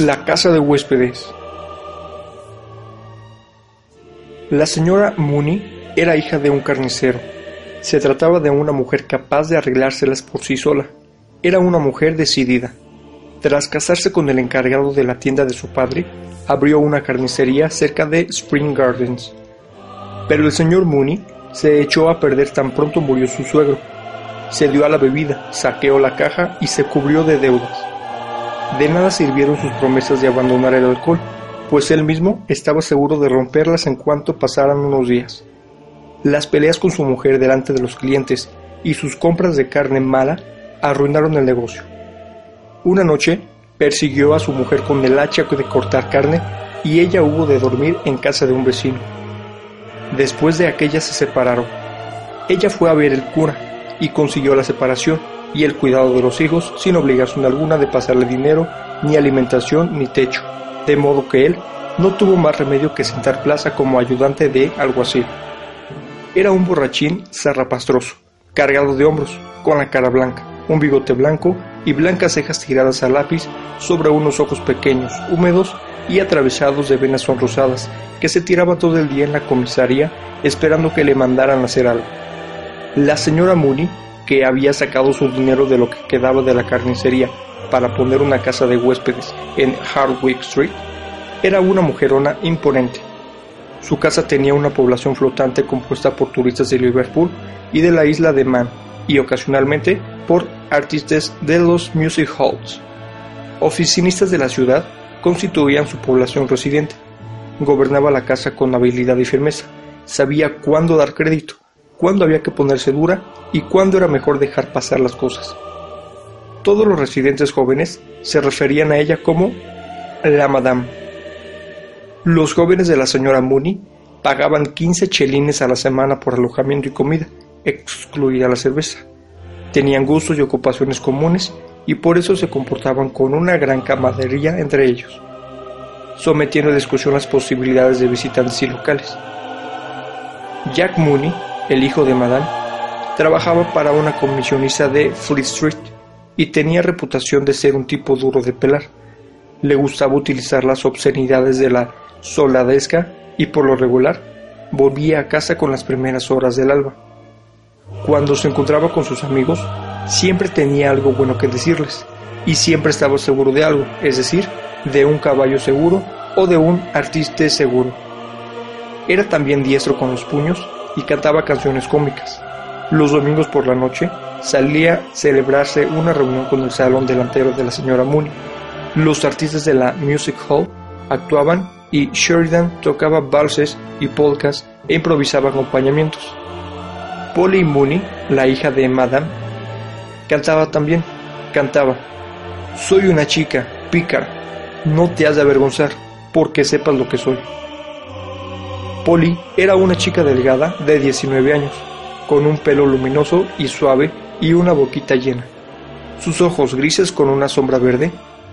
La casa de huéspedes. La señora Mooney era hija de un carnicero. Se trataba de una mujer capaz de arreglárselas por sí sola. Era una mujer decidida. Tras casarse con el encargado de la tienda de su padre, abrió una carnicería cerca de Spring Gardens. Pero el señor Mooney se echó a perder tan pronto murió su suegro. Se dio a la bebida, saqueó la caja y se cubrió de deudas. De nada sirvieron sus promesas de abandonar el alcohol, pues él mismo estaba seguro de romperlas en cuanto pasaran unos días. Las peleas con su mujer delante de los clientes y sus compras de carne mala arruinaron el negocio. Una noche persiguió a su mujer con el hacha de cortar carne y ella hubo de dormir en casa de un vecino. Después de aquella se separaron. Ella fue a ver el cura y consiguió la separación y el cuidado de los hijos sin obligación alguna de pasarle dinero, ni alimentación, ni techo, de modo que él no tuvo más remedio que sentar plaza como ayudante de alguacil. Era un borrachín zarrapastroso, cargado de hombros, con la cara blanca, un bigote blanco y blancas cejas tiradas a lápiz sobre unos ojos pequeños, húmedos y atravesados de venas sonrosadas, que se tiraba todo el día en la comisaría esperando que le mandaran hacer algo. La señora Mooney que había sacado su dinero de lo que quedaba de la carnicería para poner una casa de huéspedes en Hardwick Street, era una mujerona imponente. Su casa tenía una población flotante compuesta por turistas de Liverpool y de la isla de Man, y ocasionalmente por artistas de los music halls. Oficinistas de la ciudad constituían su población residente. Gobernaba la casa con habilidad y firmeza. Sabía cuándo dar crédito, cuándo había que ponerse dura y cuándo era mejor dejar pasar las cosas. Todos los residentes jóvenes se referían a ella como la Madame. Los jóvenes de la señora Mooney pagaban 15 chelines a la semana por alojamiento y comida, excluida la cerveza. Tenían gustos y ocupaciones comunes y por eso se comportaban con una gran camaradería entre ellos, sometiendo a discusión las posibilidades de visitantes y locales. Jack Mooney, el hijo de Madame, Trabajaba para una comisionista de Fleet Street y tenía reputación de ser un tipo duro de pelar. Le gustaba utilizar las obscenidades de la soldadesca y por lo regular volvía a casa con las primeras horas del alba. Cuando se encontraba con sus amigos, siempre tenía algo bueno que decirles y siempre estaba seguro de algo, es decir, de un caballo seguro o de un artista seguro. Era también diestro con los puños y cantaba canciones cómicas. Los domingos por la noche salía a celebrarse una reunión con el salón delantero de la señora Mooney. Los artistas de la Music Hall actuaban y Sheridan tocaba valses y polkas e improvisaba acompañamientos. Polly Mooney, la hija de Madame, cantaba también. Cantaba: Soy una chica, pícara, no te has de avergonzar, porque sepas lo que soy. Polly era una chica delgada de 19 años con un pelo luminoso y suave y una boquita llena. Sus ojos grises con una sombra verde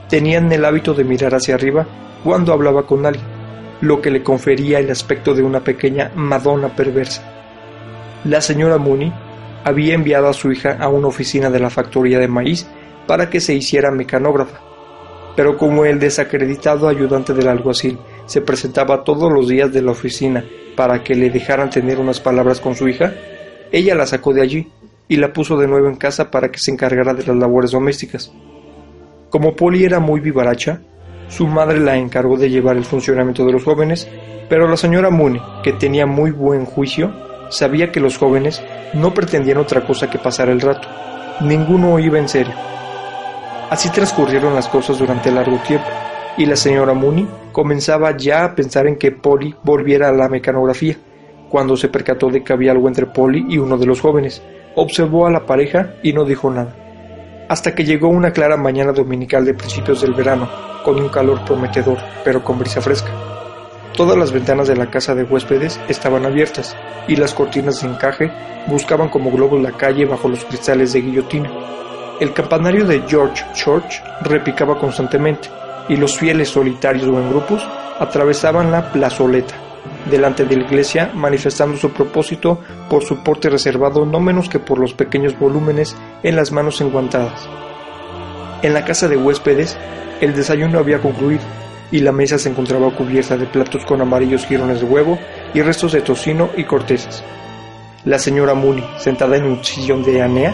tenían el hábito de mirar hacia arriba cuando hablaba con alguien, lo que le confería el aspecto de una pequeña Madonna perversa. La señora Mooney había enviado a su hija a una oficina de la factoría de maíz para que se hiciera mecanógrafa, pero como el desacreditado ayudante del alguacil se presentaba todos los días de la oficina para que le dejaran tener unas palabras con su hija, ella la sacó de allí y la puso de nuevo en casa para que se encargara de las labores domésticas. Como Polly era muy vivaracha, su madre la encargó de llevar el funcionamiento de los jóvenes, pero la señora Mooney, que tenía muy buen juicio, sabía que los jóvenes no pretendían otra cosa que pasar el rato. Ninguno iba en serio. Así transcurrieron las cosas durante largo tiempo, y la señora Mooney comenzaba ya a pensar en que Polly volviera a la mecanografía cuando se percató de que había algo entre Polly y uno de los jóvenes, observó a la pareja y no dijo nada. hasta que llegó una clara mañana dominical de principios del verano, con un calor prometedor, pero con brisa fresca. Todas las ventanas de la casa de huéspedes estaban abiertas y las cortinas de encaje buscaban como globos la calle bajo los cristales de guillotina. El campanario de George Church repicaba constantemente y los fieles solitarios o en grupos atravesaban la plazoleta delante de la iglesia manifestando su propósito por su porte reservado no menos que por los pequeños volúmenes en las manos enguantadas. En la casa de huéspedes el desayuno había concluido y la mesa se encontraba cubierta de platos con amarillos jirones de huevo y restos de tocino y cortezas. La señora Mooney, sentada en un sillón de Anea,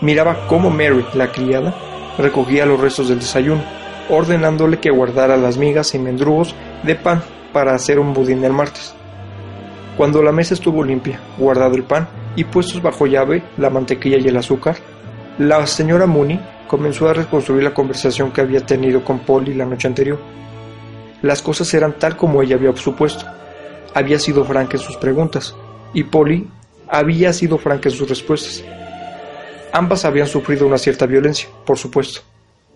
miraba cómo Mary, la criada, recogía los restos del desayuno, ordenándole que guardara las migas y mendrugos de pan para hacer un budín el martes. Cuando la mesa estuvo limpia, guardado el pan y puestos bajo llave la mantequilla y el azúcar, la señora Mooney comenzó a reconstruir la conversación que había tenido con Polly la noche anterior. Las cosas eran tal como ella había supuesto. Había sido franca en sus preguntas y Polly había sido franca en sus respuestas. Ambas habían sufrido una cierta violencia, por supuesto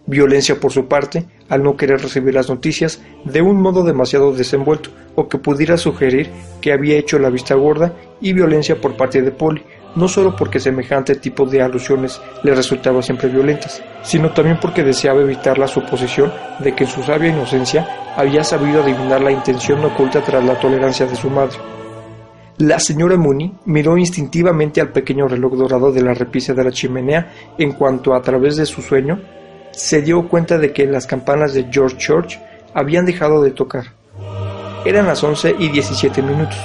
violencia por su parte al no querer recibir las noticias de un modo demasiado desenvuelto o que pudiera sugerir que había hecho la vista gorda y violencia por parte de Polly, no solo porque semejante tipo de alusiones le resultaban siempre violentas, sino también porque deseaba evitar la suposición de que en su sabia inocencia había sabido adivinar la intención oculta tras la tolerancia de su madre. La señora Mooney miró instintivamente al pequeño reloj dorado de la repisa de la chimenea en cuanto a través de su sueño se dio cuenta de que las campanas de George Church habían dejado de tocar. Eran las once y diecisiete minutos.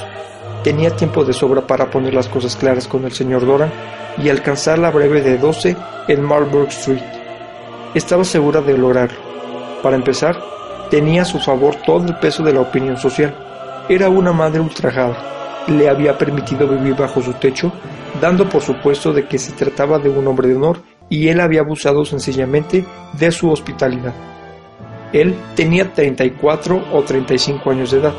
Tenía tiempo de sobra para poner las cosas claras con el señor Doran y alcanzar la breve de 12 en Marlborough Street. Estaba segura de lograrlo. Para empezar, tenía a su favor todo el peso de la opinión social. Era una madre ultrajada. Le había permitido vivir bajo su techo, dando por supuesto de que se trataba de un hombre de honor y él había abusado sencillamente de su hospitalidad. Él tenía 34 o 35 años de edad,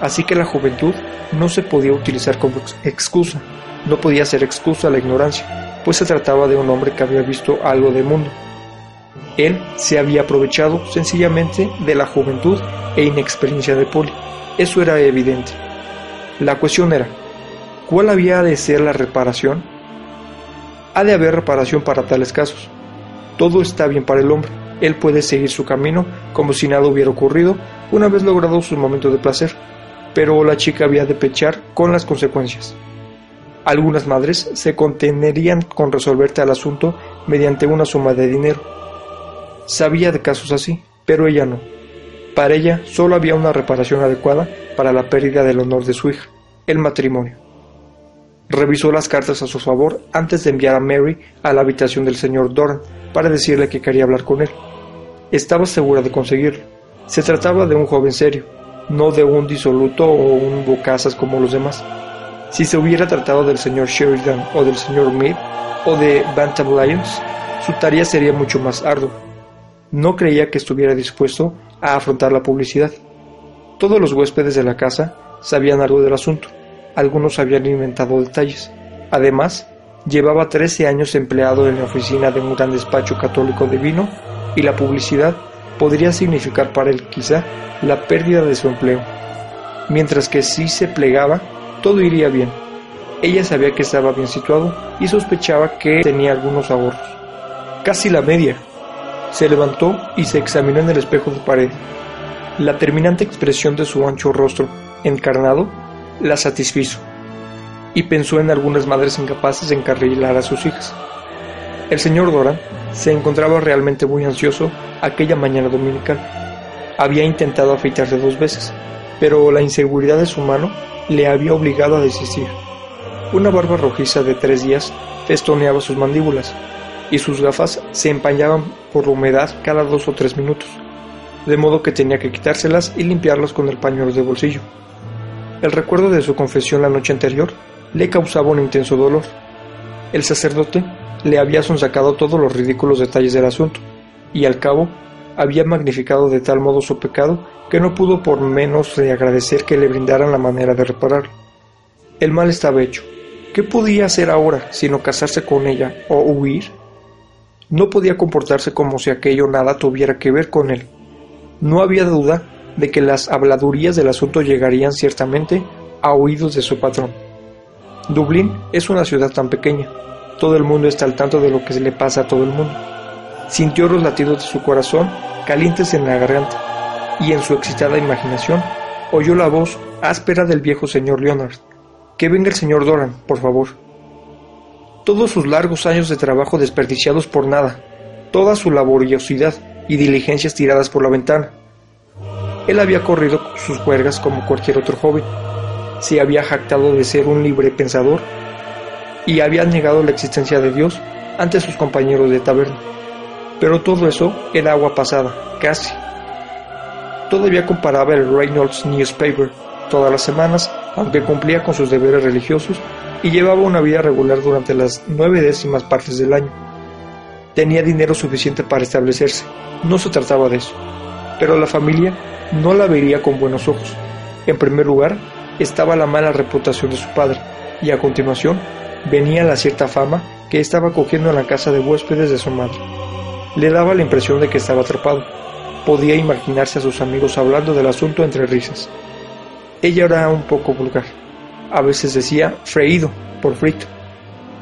así que la juventud no se podía utilizar como excusa, no podía ser excusa la ignorancia, pues se trataba de un hombre que había visto algo de mundo. Él se había aprovechado sencillamente de la juventud e inexperiencia de Polly, eso era evidente. La cuestión era, ¿cuál había de ser la reparación ha de haber reparación para tales casos. Todo está bien para el hombre. Él puede seguir su camino como si nada hubiera ocurrido una vez logrado su momento de placer, pero la chica había de pechar con las consecuencias. Algunas madres se contenerían con resolverte el asunto mediante una suma de dinero. Sabía de casos así, pero ella no. Para ella solo había una reparación adecuada para la pérdida del honor de su hija, el matrimonio. Revisó las cartas a su favor antes de enviar a Mary a la habitación del señor Doran para decirle que quería hablar con él. Estaba segura de conseguirlo. Se trataba de un joven serio, no de un disoluto o un bocazas como los demás. Si se hubiera tratado del señor Sheridan o del señor Mead o de Bantam Lyons, su tarea sería mucho más ardua. No creía que estuviera dispuesto a afrontar la publicidad. Todos los huéspedes de la casa sabían algo del asunto algunos habían inventado detalles. Además, llevaba 13 años empleado en la oficina de un gran despacho católico de vino y la publicidad podría significar para él quizá la pérdida de su empleo. Mientras que si se plegaba, todo iría bien. Ella sabía que estaba bien situado y sospechaba que tenía algunos ahorros. Casi la media. Se levantó y se examinó en el espejo de pared. La terminante expresión de su ancho rostro, encarnado, la satisfizo y pensó en algunas madres incapaces de encarrilar a sus hijas. El señor Doran se encontraba realmente muy ansioso aquella mañana dominical. Había intentado afeitarse dos veces, pero la inseguridad de su mano le había obligado a desistir. Una barba rojiza de tres días festoneaba sus mandíbulas y sus gafas se empañaban por la humedad cada dos o tres minutos, de modo que tenía que quitárselas y limpiarlas con el pañuelo de bolsillo. El recuerdo de su confesión la noche anterior le causaba un intenso dolor. El sacerdote le había sonsacado todos los ridículos detalles del asunto, y al cabo había magnificado de tal modo su pecado que no pudo por menos de agradecer que le brindaran la manera de repararlo. El mal estaba hecho. ¿Qué podía hacer ahora sino casarse con ella o huir? No podía comportarse como si aquello nada tuviera que ver con él. No había duda de que las habladurías del asunto llegarían ciertamente a oídos de su patrón. Dublín es una ciudad tan pequeña. Todo el mundo está al tanto de lo que le pasa a todo el mundo. Sintió los latidos de su corazón calientes en la garganta y en su excitada imaginación oyó la voz áspera del viejo señor Leonard. Que venga el señor Doran, por favor. Todos sus largos años de trabajo desperdiciados por nada, toda su laboriosidad y diligencias tiradas por la ventana. Él había corrido sus juergas como cualquier otro joven, se había jactado de ser un libre pensador y había negado la existencia de Dios ante sus compañeros de taberna. Pero todo eso era agua pasada, casi. Todavía comparaba el Reynolds Newspaper todas las semanas, aunque cumplía con sus deberes religiosos y llevaba una vida regular durante las nueve décimas partes del año. Tenía dinero suficiente para establecerse, no se trataba de eso. Pero la familia no la vería con buenos ojos. En primer lugar, estaba la mala reputación de su padre, y a continuación venía la cierta fama que estaba cogiendo en la casa de huéspedes de su madre. Le daba la impresión de que estaba atrapado. Podía imaginarse a sus amigos hablando del asunto entre risas. Ella era un poco vulgar. A veces decía freído por frito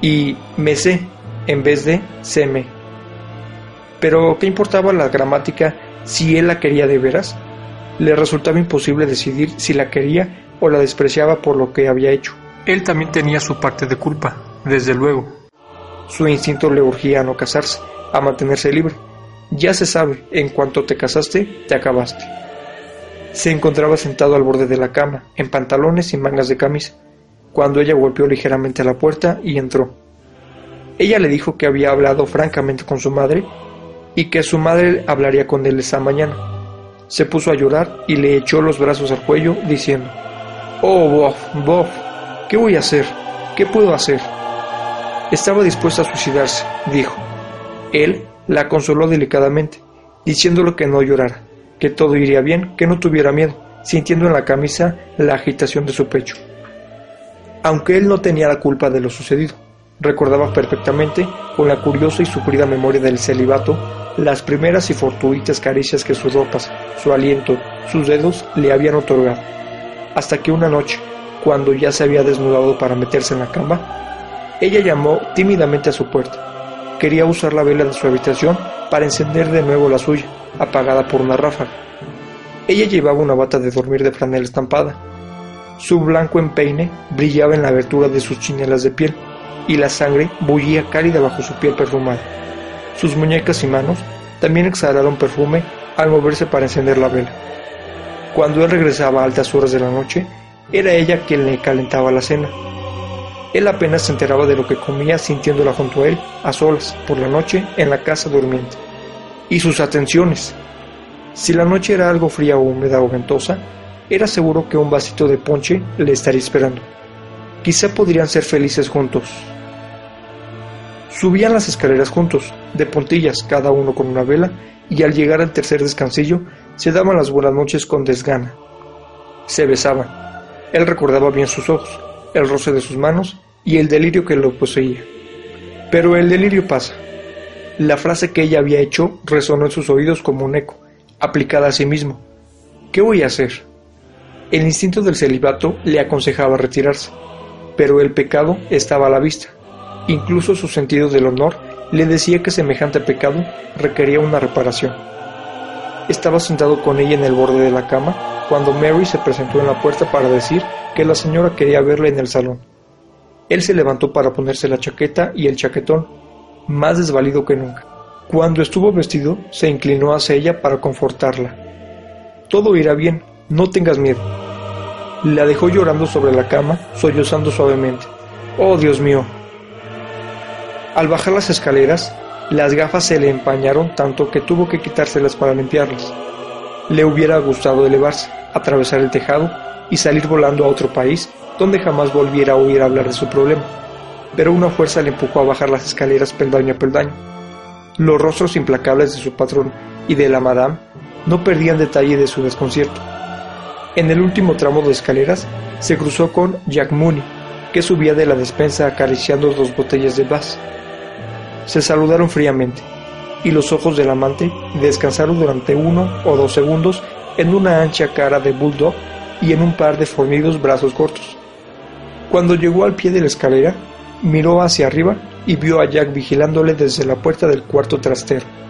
y me sé en vez de seme. Pero ¿qué importaba la gramática si él la quería de veras? Le resultaba imposible decidir si la quería o la despreciaba por lo que había hecho. Él también tenía su parte de culpa, desde luego. Su instinto le urgía a no casarse, a mantenerse libre. Ya se sabe, en cuanto te casaste, te acabaste. Se encontraba sentado al borde de la cama, en pantalones y mangas de camisa, cuando ella golpeó ligeramente la puerta y entró. Ella le dijo que había hablado francamente con su madre y que su madre hablaría con él esa mañana. Se puso a llorar y le echó los brazos al cuello, diciendo, Oh, Bob, Bob, ¿qué voy a hacer? ¿Qué puedo hacer? Estaba dispuesta a suicidarse, dijo. Él la consoló delicadamente, diciéndole que no llorara, que todo iría bien, que no tuviera miedo, sintiendo en la camisa la agitación de su pecho. Aunque él no tenía la culpa de lo sucedido, recordaba perfectamente, con la curiosa y sufrida memoria del celibato, las primeras y fortuitas caricias que sus ropas, su aliento, sus dedos le habían otorgado hasta que una noche, cuando ya se había desnudado para meterse en la cama, ella llamó tímidamente a su puerta. Quería usar la vela de su habitación para encender de nuevo la suya, apagada por una ráfaga. Ella llevaba una bata de dormir de franela estampada. Su blanco empeine brillaba en la abertura de sus chinelas de piel y la sangre bullía cálida bajo su piel perfumada. Sus muñecas y manos también exhalaron perfume al moverse para encender la vela. Cuando él regresaba a altas horas de la noche, era ella quien le calentaba la cena. Él apenas se enteraba de lo que comía sintiéndola junto a él, a solas, por la noche, en la casa durmiente. Y sus atenciones. Si la noche era algo fría o húmeda o ventosa, era seguro que un vasito de ponche le estaría esperando. Quizá podrían ser felices juntos. Subían las escaleras juntos, de puntillas, cada uno con una vela, y al llegar al tercer descansillo se daban las buenas noches con desgana. Se besaban. Él recordaba bien sus ojos, el roce de sus manos y el delirio que lo poseía. Pero el delirio pasa. La frase que ella había hecho resonó en sus oídos como un eco, aplicada a sí mismo. ¿Qué voy a hacer? El instinto del celibato le aconsejaba retirarse, pero el pecado estaba a la vista. Incluso su sentido del honor le decía que semejante pecado requería una reparación. Estaba sentado con ella en el borde de la cama cuando Mary se presentó en la puerta para decir que la señora quería verle en el salón. Él se levantó para ponerse la chaqueta y el chaquetón, más desvalido que nunca. Cuando estuvo vestido, se inclinó hacia ella para confortarla. Todo irá bien, no tengas miedo. La dejó llorando sobre la cama, sollozando suavemente. Oh, Dios mío. Al bajar las escaleras, las gafas se le empañaron tanto que tuvo que quitárselas para limpiarlas. Le hubiera gustado elevarse, atravesar el tejado y salir volando a otro país donde jamás volviera a oír hablar de su problema, pero una fuerza le empujó a bajar las escaleras peldaño a peldaño. Los rostros implacables de su patrón y de la madame no perdían detalle de su desconcierto. En el último tramo de escaleras se cruzó con Jack Mooney, que subía de la despensa acariciando dos botellas de Bass. Se saludaron fríamente, y los ojos del amante descansaron durante uno o dos segundos en una ancha cara de bulldog y en un par de fornidos brazos cortos. Cuando llegó al pie de la escalera, miró hacia arriba y vio a Jack vigilándole desde la puerta del cuarto trastero.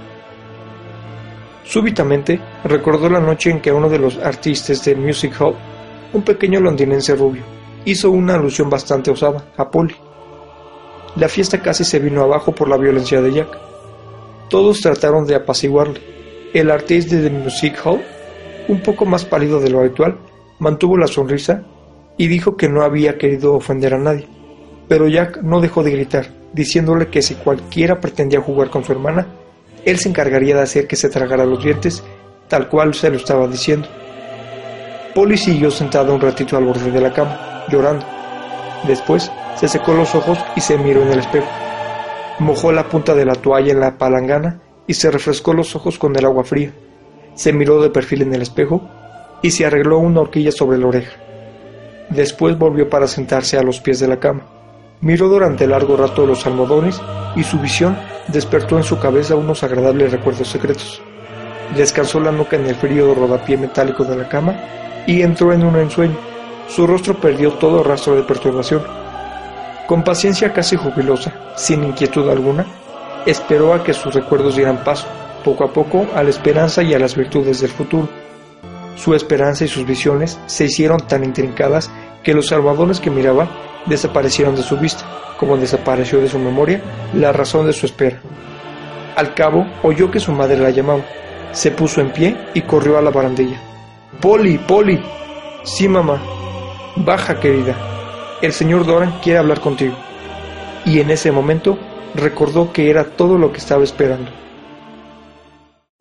Súbitamente recordó la noche en que uno de los artistas del Music Hall, un pequeño londinense rubio, hizo una alusión bastante osada a Polly. La fiesta casi se vino abajo por la violencia de Jack. Todos trataron de apaciguarle. El artista de Music Hall, un poco más pálido de lo habitual, mantuvo la sonrisa y dijo que no había querido ofender a nadie. Pero Jack no dejó de gritar, diciéndole que si cualquiera pretendía jugar con su hermana, él se encargaría de hacer que se tragara los dientes, tal cual se lo estaba diciendo. Polly siguió sentada un ratito al borde de la cama, llorando. Después se secó los ojos y se miró en el espejo. Mojó la punta de la toalla en la palangana y se refrescó los ojos con el agua fría. Se miró de perfil en el espejo y se arregló una horquilla sobre la oreja. Después volvió para sentarse a los pies de la cama. Miró durante largo rato los almohadones y su visión despertó en su cabeza unos agradables recuerdos secretos. Descansó la nuca en el frío rodapié metálico de la cama y entró en un ensueño. Su rostro perdió todo rastro de perturbación. Con paciencia casi jubilosa, sin inquietud alguna, esperó a que sus recuerdos dieran paso, poco a poco, a la esperanza y a las virtudes del futuro. Su esperanza y sus visiones se hicieron tan intrincadas que los salvadores que miraba desaparecieron de su vista, como desapareció de su memoria la razón de su espera. Al cabo oyó que su madre la llamaba, se puso en pie y corrió a la barandilla. Poli, Poli. Sí, mamá. Baja, querida. El señor Doran quiere hablar contigo. Y en ese momento recordó que era todo lo que estaba esperando.